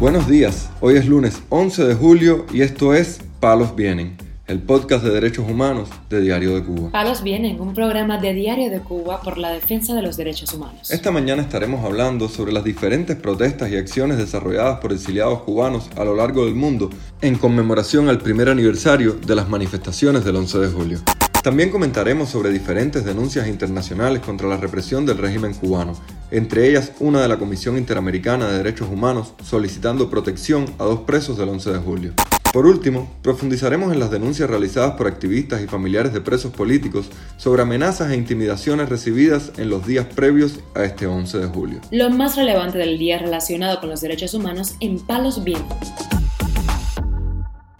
Buenos días, hoy es lunes 11 de julio y esto es Palos Vienen, el podcast de derechos humanos de Diario de Cuba. Palos Vienen, un programa de Diario de Cuba por la defensa de los derechos humanos. Esta mañana estaremos hablando sobre las diferentes protestas y acciones desarrolladas por exiliados cubanos a lo largo del mundo en conmemoración al primer aniversario de las manifestaciones del 11 de julio. También comentaremos sobre diferentes denuncias internacionales contra la represión del régimen cubano, entre ellas una de la Comisión Interamericana de Derechos Humanos solicitando protección a dos presos del 11 de julio. Por último, profundizaremos en las denuncias realizadas por activistas y familiares de presos políticos sobre amenazas e intimidaciones recibidas en los días previos a este 11 de julio. Lo más relevante del día relacionado con los derechos humanos en Palos Vientos.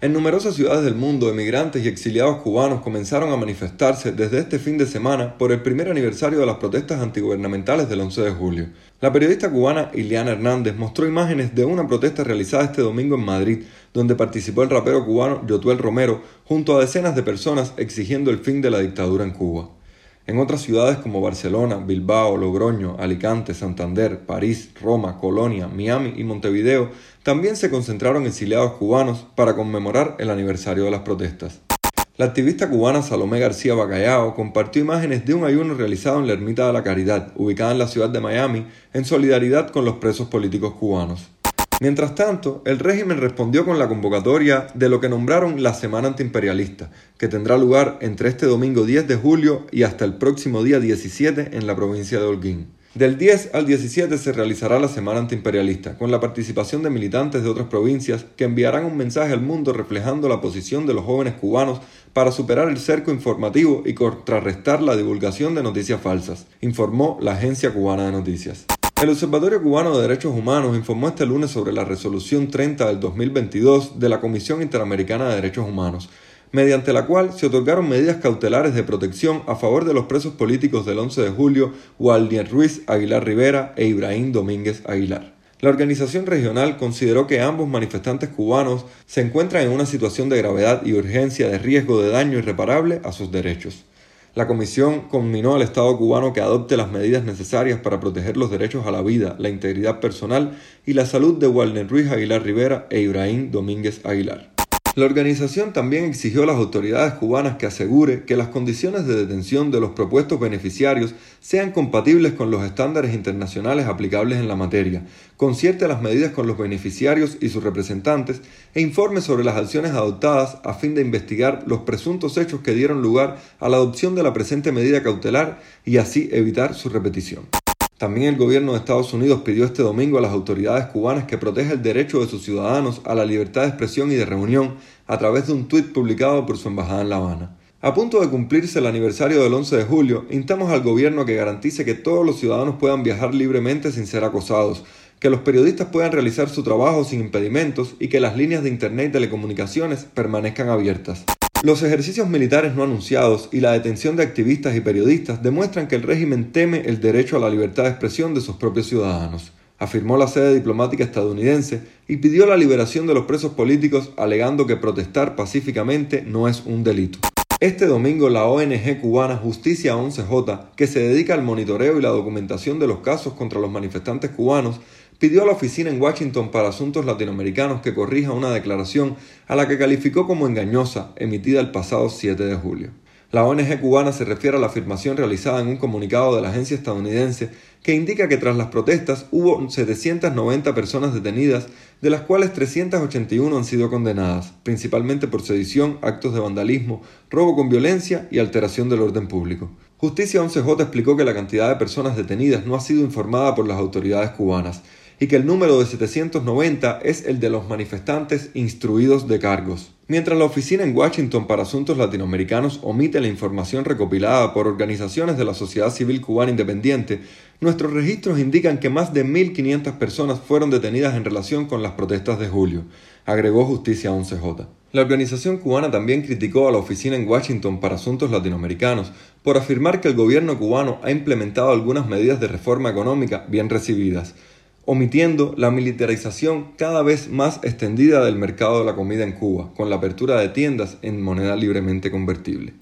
En numerosas ciudades del mundo, emigrantes y exiliados cubanos comenzaron a manifestarse desde este fin de semana por el primer aniversario de las protestas antigubernamentales del 11 de julio. La periodista cubana Iliana Hernández mostró imágenes de una protesta realizada este domingo en Madrid, donde participó el rapero cubano Yotuel Romero junto a decenas de personas exigiendo el fin de la dictadura en Cuba. En otras ciudades como Barcelona, Bilbao, Logroño, Alicante, Santander, París, Roma, Colonia, Miami y Montevideo también se concentraron exiliados cubanos para conmemorar el aniversario de las protestas. La activista cubana Salomé García Bacallao compartió imágenes de un ayuno realizado en la Ermita de la Caridad, ubicada en la ciudad de Miami, en solidaridad con los presos políticos cubanos. Mientras tanto, el régimen respondió con la convocatoria de lo que nombraron la Semana Antiimperialista, que tendrá lugar entre este domingo 10 de julio y hasta el próximo día 17 en la provincia de Holguín. Del 10 al 17 se realizará la Semana Antiimperialista, con la participación de militantes de otras provincias que enviarán un mensaje al mundo reflejando la posición de los jóvenes cubanos para superar el cerco informativo y contrarrestar la divulgación de noticias falsas, informó la Agencia Cubana de Noticias. El Observatorio Cubano de Derechos Humanos informó este lunes sobre la resolución 30 del 2022 de la Comisión Interamericana de Derechos Humanos, mediante la cual se otorgaron medidas cautelares de protección a favor de los presos políticos del 11 de julio, Waldier Ruiz Aguilar Rivera e Ibrahim Domínguez Aguilar. La organización regional consideró que ambos manifestantes cubanos se encuentran en una situación de gravedad y urgencia de riesgo de daño irreparable a sus derechos. La Comisión conminó al Estado cubano que adopte las medidas necesarias para proteger los derechos a la vida, la integridad personal y la salud de Walner Ruiz Aguilar Rivera e Ibrahim Domínguez Aguilar. La organización también exigió a las autoridades cubanas que asegure que las condiciones de detención de los propuestos beneficiarios sean compatibles con los estándares internacionales aplicables en la materia, concierte las medidas con los beneficiarios y sus representantes e informe sobre las acciones adoptadas a fin de investigar los presuntos hechos que dieron lugar a la adopción de la presente medida cautelar y así evitar su repetición. También el gobierno de Estados Unidos pidió este domingo a las autoridades cubanas que proteja el derecho de sus ciudadanos a la libertad de expresión y de reunión a través de un tuit publicado por su embajada en La Habana. A punto de cumplirse el aniversario del 11 de julio, instamos al gobierno que garantice que todos los ciudadanos puedan viajar libremente sin ser acosados, que los periodistas puedan realizar su trabajo sin impedimentos y que las líneas de Internet y telecomunicaciones permanezcan abiertas. Los ejercicios militares no anunciados y la detención de activistas y periodistas demuestran que el régimen teme el derecho a la libertad de expresión de sus propios ciudadanos, afirmó la sede diplomática estadounidense y pidió la liberación de los presos políticos alegando que protestar pacíficamente no es un delito. Este domingo la ONG cubana Justicia 11J, que se dedica al monitoreo y la documentación de los casos contra los manifestantes cubanos, pidió a la oficina en Washington para asuntos latinoamericanos que corrija una declaración a la que calificó como engañosa emitida el pasado 7 de julio. La ONG cubana se refiere a la afirmación realizada en un comunicado de la agencia estadounidense que indica que tras las protestas hubo 790 personas detenidas, de las cuales 381 han sido condenadas, principalmente por sedición, actos de vandalismo, robo con violencia y alteración del orden público. Justicia 11J explicó que la cantidad de personas detenidas no ha sido informada por las autoridades cubanas y que el número de 790 es el de los manifestantes instruidos de cargos. Mientras la oficina en Washington para Asuntos Latinoamericanos omite la información recopilada por organizaciones de la sociedad civil cubana independiente, nuestros registros indican que más de 1.500 personas fueron detenidas en relación con las protestas de julio, agregó Justicia 11J. La organización cubana también criticó a la oficina en Washington para Asuntos Latinoamericanos por afirmar que el gobierno cubano ha implementado algunas medidas de reforma económica bien recibidas, omitiendo la militarización cada vez más extendida del mercado de la comida en Cuba, con la apertura de tiendas en moneda libremente convertible.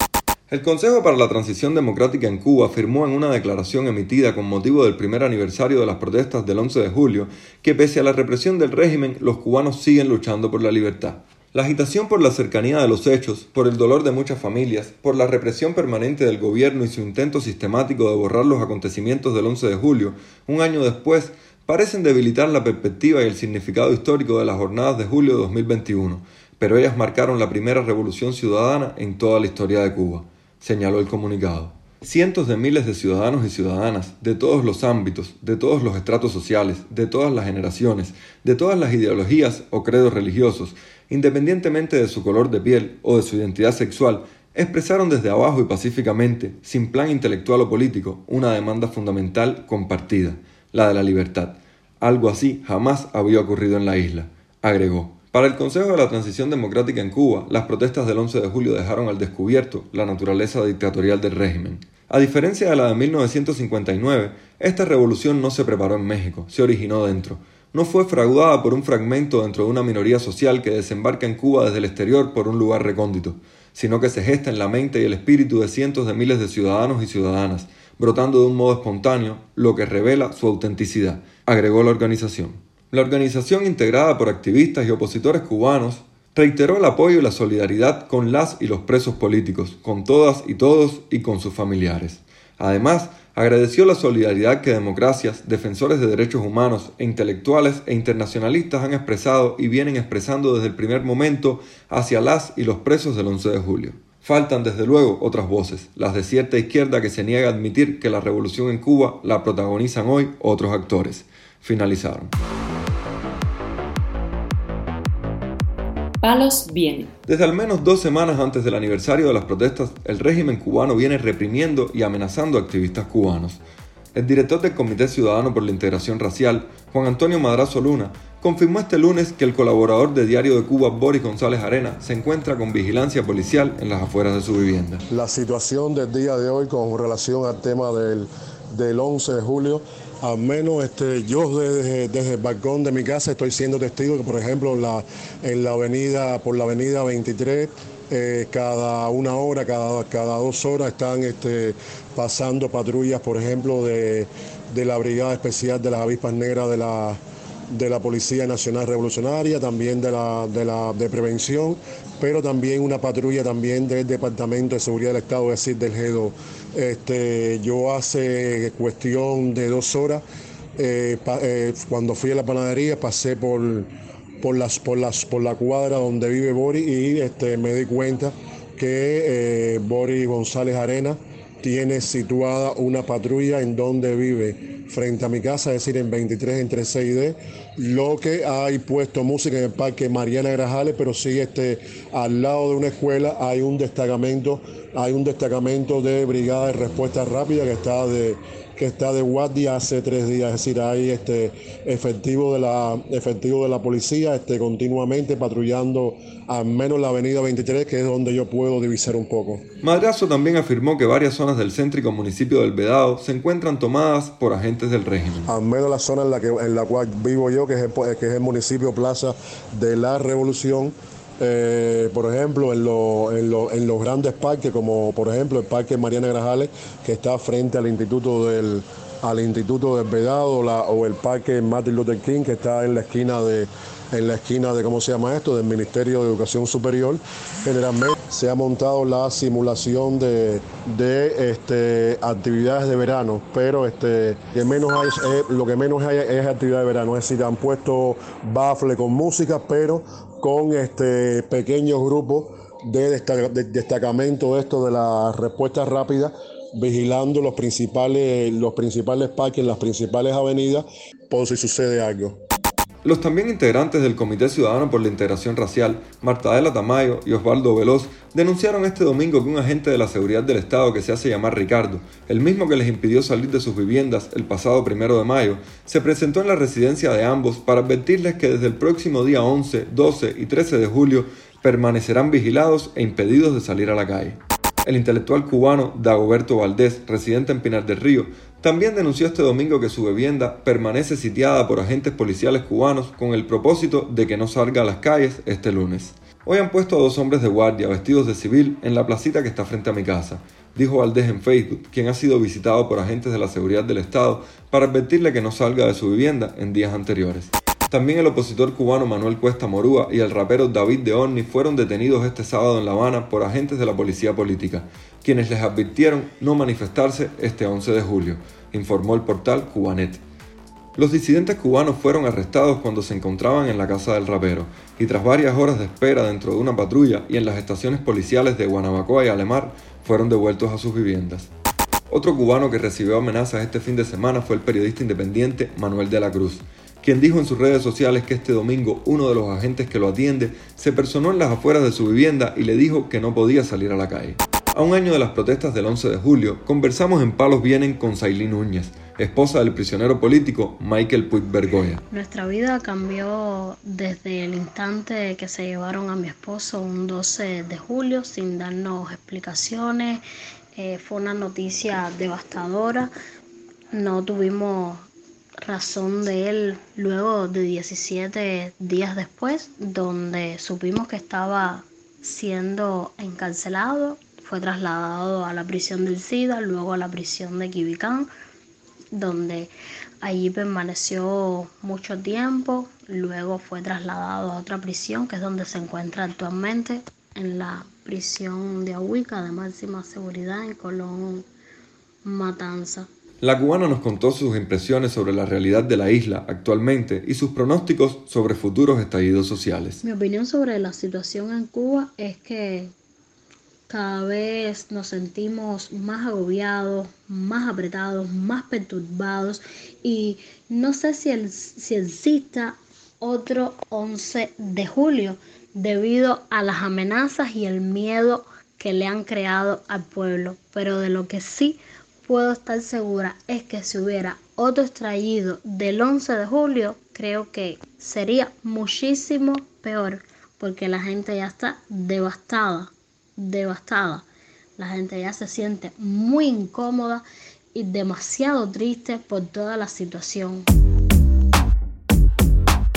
El Consejo para la Transición Democrática en Cuba afirmó en una declaración emitida con motivo del primer aniversario de las protestas del 11 de julio que pese a la represión del régimen, los cubanos siguen luchando por la libertad. La agitación por la cercanía de los hechos, por el dolor de muchas familias, por la represión permanente del gobierno y su intento sistemático de borrar los acontecimientos del 11 de julio, un año después, parecen debilitar la perspectiva y el significado histórico de las jornadas de julio de 2021, pero ellas marcaron la primera revolución ciudadana en toda la historia de Cuba señaló el comunicado. Cientos de miles de ciudadanos y ciudadanas de todos los ámbitos, de todos los estratos sociales, de todas las generaciones, de todas las ideologías o credos religiosos, independientemente de su color de piel o de su identidad sexual, expresaron desde abajo y pacíficamente, sin plan intelectual o político, una demanda fundamental compartida, la de la libertad. Algo así jamás había ocurrido en la isla, agregó. Para el Consejo de la Transición Democrática en Cuba, las protestas del 11 de julio dejaron al descubierto la naturaleza dictatorial del régimen. A diferencia de la de 1959, esta revolución no se preparó en México, se originó dentro. No fue fraudada por un fragmento dentro de una minoría social que desembarca en Cuba desde el exterior por un lugar recóndito, sino que se gesta en la mente y el espíritu de cientos de miles de ciudadanos y ciudadanas, brotando de un modo espontáneo, lo que revela su autenticidad, agregó la organización. La organización, integrada por activistas y opositores cubanos, reiteró el apoyo y la solidaridad con las y los presos políticos, con todas y todos y con sus familiares. Además, agradeció la solidaridad que democracias, defensores de derechos humanos e intelectuales e internacionalistas han expresado y vienen expresando desde el primer momento hacia las y los presos del 11 de julio. Faltan desde luego otras voces, las de cierta izquierda que se niega a admitir que la revolución en Cuba la protagonizan hoy otros actores. Finalizaron. palos vienen. Desde al menos dos semanas antes del aniversario de las protestas, el régimen cubano viene reprimiendo y amenazando a activistas cubanos. El director del Comité Ciudadano por la Integración Racial, Juan Antonio Madrazo Luna, confirmó este lunes que el colaborador de Diario de Cuba, Boris González Arena, se encuentra con vigilancia policial en las afueras de su vivienda. La situación del día de hoy con relación al tema del, del 11 de julio al menos este, yo desde, el balcón de mi casa estoy siendo testigo que, por ejemplo, la, en la avenida, por la avenida 23, eh, cada una hora, cada, cada dos horas están este, pasando patrullas, por ejemplo, de, la Brigada Especial de las Avispas Negras de la, de la Policía Nacional Revolucionaria, también de la, de prevención, pero también una patrulla también del Departamento de Seguridad del Estado, es decir, del GEDO. Este, yo hace cuestión de dos horas, eh, eh, cuando fui a la panadería, pasé por, por, las, por, las, por la cuadra donde vive Boris y este, me di cuenta que eh, Boris González Arena tiene situada una patrulla en donde vive, frente a mi casa, es decir, en 23 entre 6D, lo que hay puesto música en el parque Mariana Grajales, pero sí este, al lado de una escuela hay un destacamento, hay un destacamento de brigada de respuesta rápida que está de que está de guardia hace tres días, es decir, hay este efectivo de la efectivo de la policía este, continuamente patrullando al menos la avenida 23, que es donde yo puedo divisar un poco. Madrazo también afirmó que varias zonas del céntrico municipio del Vedado se encuentran tomadas por agentes del régimen. Al menos la zona en la, que, en la cual vivo yo, que es el, que es el municipio Plaza de la Revolución, eh, por ejemplo, en, en, los grandes parques, como por ejemplo el Parque Mariana Grajales, que está frente al Instituto del, al Instituto del Vedado, o el Parque Martin Luther King, que está en la esquina de en la esquina de, ¿cómo se llama esto?, del Ministerio de Educación Superior. Generalmente se ha montado la simulación de, de este, actividades de verano, pero este, eh, lo que menos hay es actividad de verano, es decir, han puesto bafle con música, pero con este, pequeños grupos de, destacamento esto de la respuesta rápida vigilando los principales, los principales parques, las principales avenidas, por si sucede algo. Los también integrantes del Comité Ciudadano por la Integración Racial, Martadela Tamayo y Osvaldo Veloz, denunciaron este domingo que un agente de la seguridad del Estado que se hace llamar Ricardo, el mismo que les impidió salir de sus viviendas el pasado primero de mayo, se presentó en la residencia de ambos para advertirles que desde el próximo día 11, 12 y 13 de julio permanecerán vigilados e impedidos de salir a la calle. El intelectual cubano Dagoberto Valdés, residente en Pinar del Río, también denunció este domingo que su vivienda permanece sitiada por agentes policiales cubanos con el propósito de que no salga a las calles este lunes. Hoy han puesto a dos hombres de guardia vestidos de civil en la placita que está frente a mi casa, dijo Valdés en Facebook, quien ha sido visitado por agentes de la seguridad del Estado para advertirle que no salga de su vivienda en días anteriores. También el opositor cubano Manuel Cuesta Morúa y el rapero David de Orni fueron detenidos este sábado en La Habana por agentes de la policía política, quienes les advirtieron no manifestarse este 11 de julio, informó el portal Cubanet. Los disidentes cubanos fueron arrestados cuando se encontraban en la casa del rapero y tras varias horas de espera dentro de una patrulla y en las estaciones policiales de Guanabacoa y Alemar fueron devueltos a sus viviendas. Otro cubano que recibió amenazas este fin de semana fue el periodista independiente Manuel de la Cruz, quien dijo en sus redes sociales que este domingo uno de los agentes que lo atiende se personó en las afueras de su vivienda y le dijo que no podía salir a la calle. A un año de las protestas del 11 de julio, conversamos en Palos Vienen con Sailín Núñez, esposa del prisionero político Michael Puig Bergoya. Nuestra vida cambió desde el instante que se llevaron a mi esposo un 12 de julio sin darnos explicaciones. Eh, fue una noticia devastadora. No tuvimos razón de él luego de 17 días después, donde supimos que estaba siendo encarcelado, fue trasladado a la prisión del SIDA, luego a la prisión de Quibicán, donde allí permaneció mucho tiempo, luego fue trasladado a otra prisión, que es donde se encuentra actualmente, en la prisión de Ahuica de máxima seguridad en Colón, Matanza. La cubana nos contó sus impresiones sobre la realidad de la isla actualmente y sus pronósticos sobre futuros estallidos sociales. Mi opinión sobre la situación en Cuba es que cada vez nos sentimos más agobiados, más apretados, más perturbados y no sé si, si exista otro 11 de julio debido a las amenazas y el miedo que le han creado al pueblo, pero de lo que sí puedo estar segura es que si hubiera otro extraído del 11 de julio, creo que sería muchísimo peor porque la gente ya está devastada, devastada. La gente ya se siente muy incómoda y demasiado triste por toda la situación.